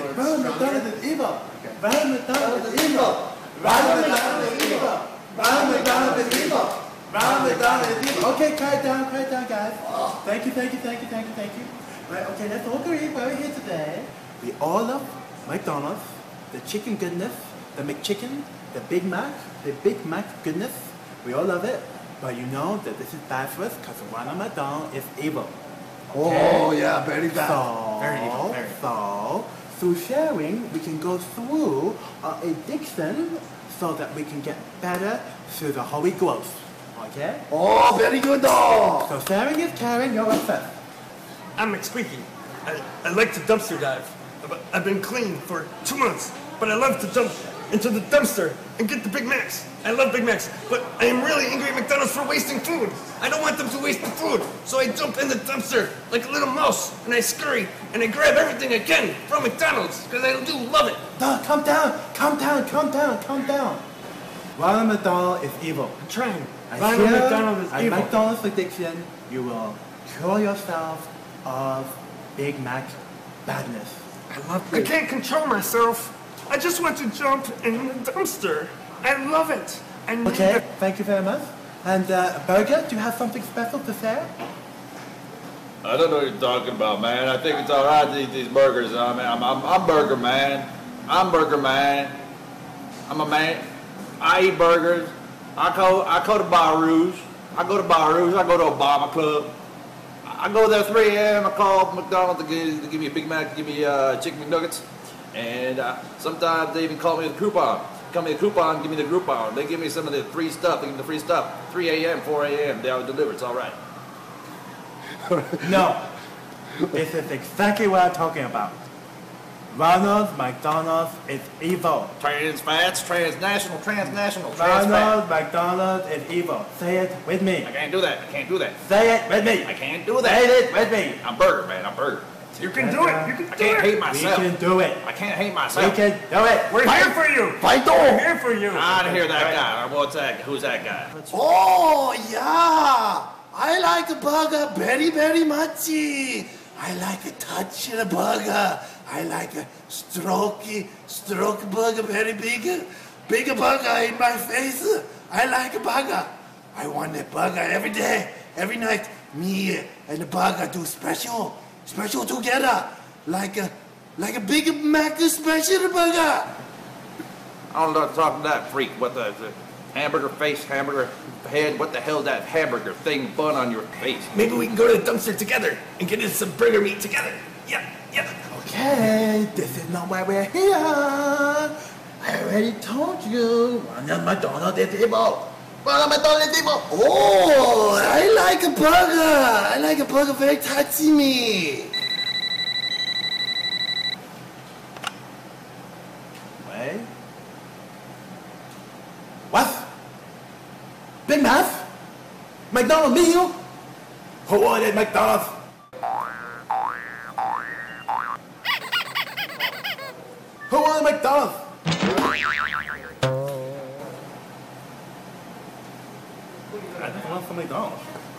Ronald McDonald is evil. Ronald McDonald is evil. Ronald McDonald is evil. Ronald McDonald is evil. Ronald McDonald is evil. Okay, quiet down, quiet down, guys. Thank you, thank you, thank you, thank you, thank you. Right, okay, let's all agree why we're here today. We all love McDonald's, the chicken goodness, the McChicken, the Big Mac, the Big Mac goodness. We all love it. But you know that this is bad for us because Ronald McDonald is evil. Oh, yeah, very bad. So, Very evil, very so, through sharing, we can go through our addiction so that we can get better through the Holy Ghost. Okay? Oh, very good, dog. So sharing is caring, you're upset. I'm McSqueaky. I, I like to dumpster dive. But I've been clean for two months, but I love to jump into the dumpster and get the Big Macs. I love Big Macs, but I am really angry at McDonald's for wasting food. I don't want them to waste the food, so I jump in the dumpster like a little mouse, and I scurry, and I grab everything I can from McDonald's, because I do love it. No, calm down, calm down, calm down, calm down. Ronald McDonald is evil. I'm trying. I Ronald fear McDonald is at evil. McDonald's addiction, you will cure yourself of Big Mac badness. I love I can't control myself. I just want to jump in the dumpster. I love it. I Okay, thank you very much. And uh, Burger, do you have something special to say? I don't know what you're talking about, man. I think it's all right to eat these burgers. I mean, I'm, I'm, I'm burger man. I'm burger man. I'm a man. I eat burgers. I go, I go to Bar Rouge. I go to Bar Rouge. I go to Obama Club. I go there 3 a.m. I call McDonald's to give, to give me a Big Mac, to give me uh, chicken McNuggets, and uh, sometimes they even call me the coupon. Call me the coupon, give me the coupon. They give me some of the free stuff. They give me the free stuff. 3 a.m., 4 a.m. They always deliver. It's all right. No. this is exactly what I'm talking about. Ronald McDonald is evil. Trans fats, transnational, transnational, trans. Ronald McDonald is evil. Say it with me. I can't do that. I can't do that. Say it with me. I can't do that. Say it with me. I'm burger, man. I'm burger. You can do it. You can I do can't it. hate We myself. can do it. I can't hate We myself. can do it. We're here for you. Fight We're here for you. I don't hear that guy. What's that? Who's that guy? Oh, yeah. I like a burger very, very much. I like a touch of the burger. I like a strokey, stroke burger very big. Big burger in my face. I like a burger. I want a burger every day, every night. Me and the burger do special, special together. Like a, like a Big Mac special burger. I don't know what to that freak. What the, the hamburger face, hamburger head? What the hell is that hamburger thing bun on your face? Maybe we can go to the dumpster together and get us some burger meat together. Yeah, yeah. Okay, this is not why we're here. I already told you. Ronald McDonald is evil. Is evil. Oh, I like a burger. I like a burger very touchy me. Wait. What? Big Mac? McDonald meal? Who ordered McDonald's? Who ordered McDonald's? I just want some McDonald's.